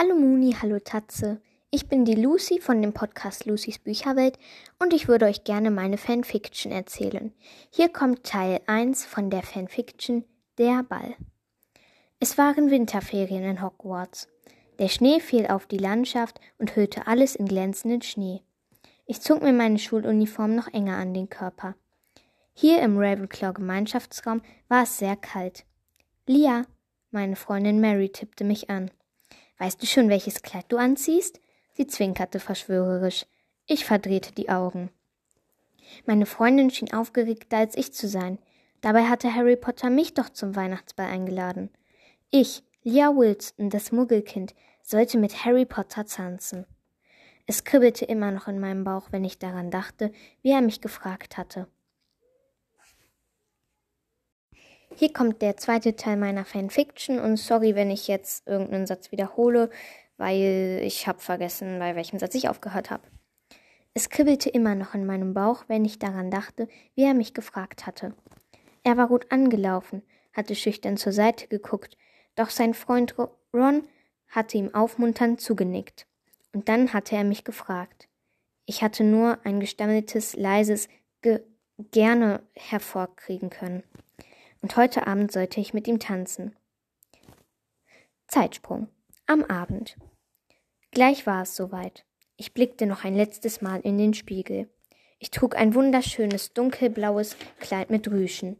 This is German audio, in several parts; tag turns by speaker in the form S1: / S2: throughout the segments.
S1: Hallo Muni, hallo Tatze. Ich bin die Lucy von dem Podcast Lucys Bücherwelt und ich würde euch gerne meine Fanfiction erzählen. Hier kommt Teil 1 von der Fanfiction Der Ball. Es waren Winterferien in Hogwarts. Der Schnee fiel auf die Landschaft und hüllte alles in glänzenden Schnee. Ich zog mir meine Schuluniform noch enger an den Körper. Hier im Ravenclaw Gemeinschaftsraum war es sehr kalt. Lia, meine Freundin Mary tippte mich an. Weißt du schon, welches Kleid du anziehst? Sie zwinkerte verschwörerisch. Ich verdrehte die Augen. Meine Freundin schien aufgeregter als ich zu sein. Dabei hatte Harry Potter mich doch zum Weihnachtsball eingeladen. Ich, Leah Wilson, das Muggelkind, sollte mit Harry Potter tanzen. Es kribbelte immer noch in meinem Bauch, wenn ich daran dachte, wie er mich gefragt hatte. Hier kommt der zweite Teil meiner Fanfiction und sorry, wenn ich jetzt irgendeinen Satz wiederhole, weil ich habe vergessen, bei welchem Satz ich aufgehört habe. Es kribbelte immer noch in meinem Bauch, wenn ich daran dachte, wie er mich gefragt hatte. Er war gut angelaufen, hatte schüchtern zur Seite geguckt, doch sein Freund Ron hatte ihm aufmunternd zugenickt. Und dann hatte er mich gefragt. Ich hatte nur ein gestammeltes, leises Ge gerne hervorkriegen können und heute Abend sollte ich mit ihm tanzen. Zeitsprung. Am Abend. Gleich war es soweit. Ich blickte noch ein letztes Mal in den Spiegel. Ich trug ein wunderschönes dunkelblaues Kleid mit Rüschen.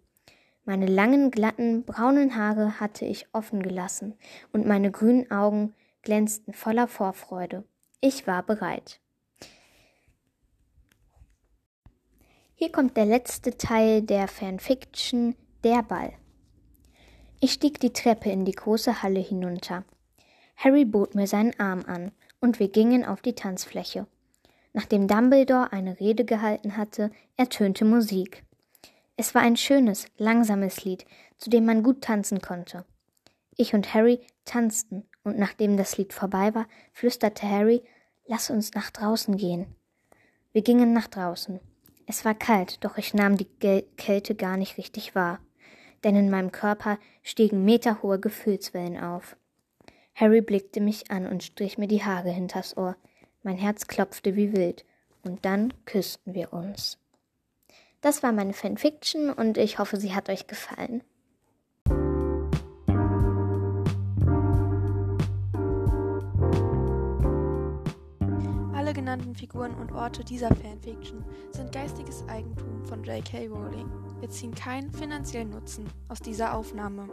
S1: Meine langen, glatten, braunen Haare hatte ich offen gelassen, und meine grünen Augen glänzten voller Vorfreude. Ich war bereit. Hier kommt der letzte Teil der Fanfiction der Ball. Ich stieg die Treppe in die große Halle hinunter. Harry bot mir seinen Arm an, und wir gingen auf die Tanzfläche. Nachdem Dumbledore eine Rede gehalten hatte, ertönte Musik. Es war ein schönes, langsames Lied, zu dem man gut tanzen konnte. Ich und Harry tanzten, und nachdem das Lied vorbei war, flüsterte Harry, Lass uns nach draußen gehen. Wir gingen nach draußen. Es war kalt, doch ich nahm die Gel Kälte gar nicht richtig wahr denn in meinem Körper stiegen meterhohe Gefühlswellen auf. Harry blickte mich an und strich mir die Haare hinters Ohr. Mein Herz klopfte wie wild, und dann küssten wir uns. Das war meine Fanfiction und ich hoffe, sie hat euch gefallen.
S2: Genannten Figuren und Orte dieser Fanfiction sind geistiges Eigentum von J.K. Rowling. Wir ziehen keinen finanziellen Nutzen aus dieser Aufnahme.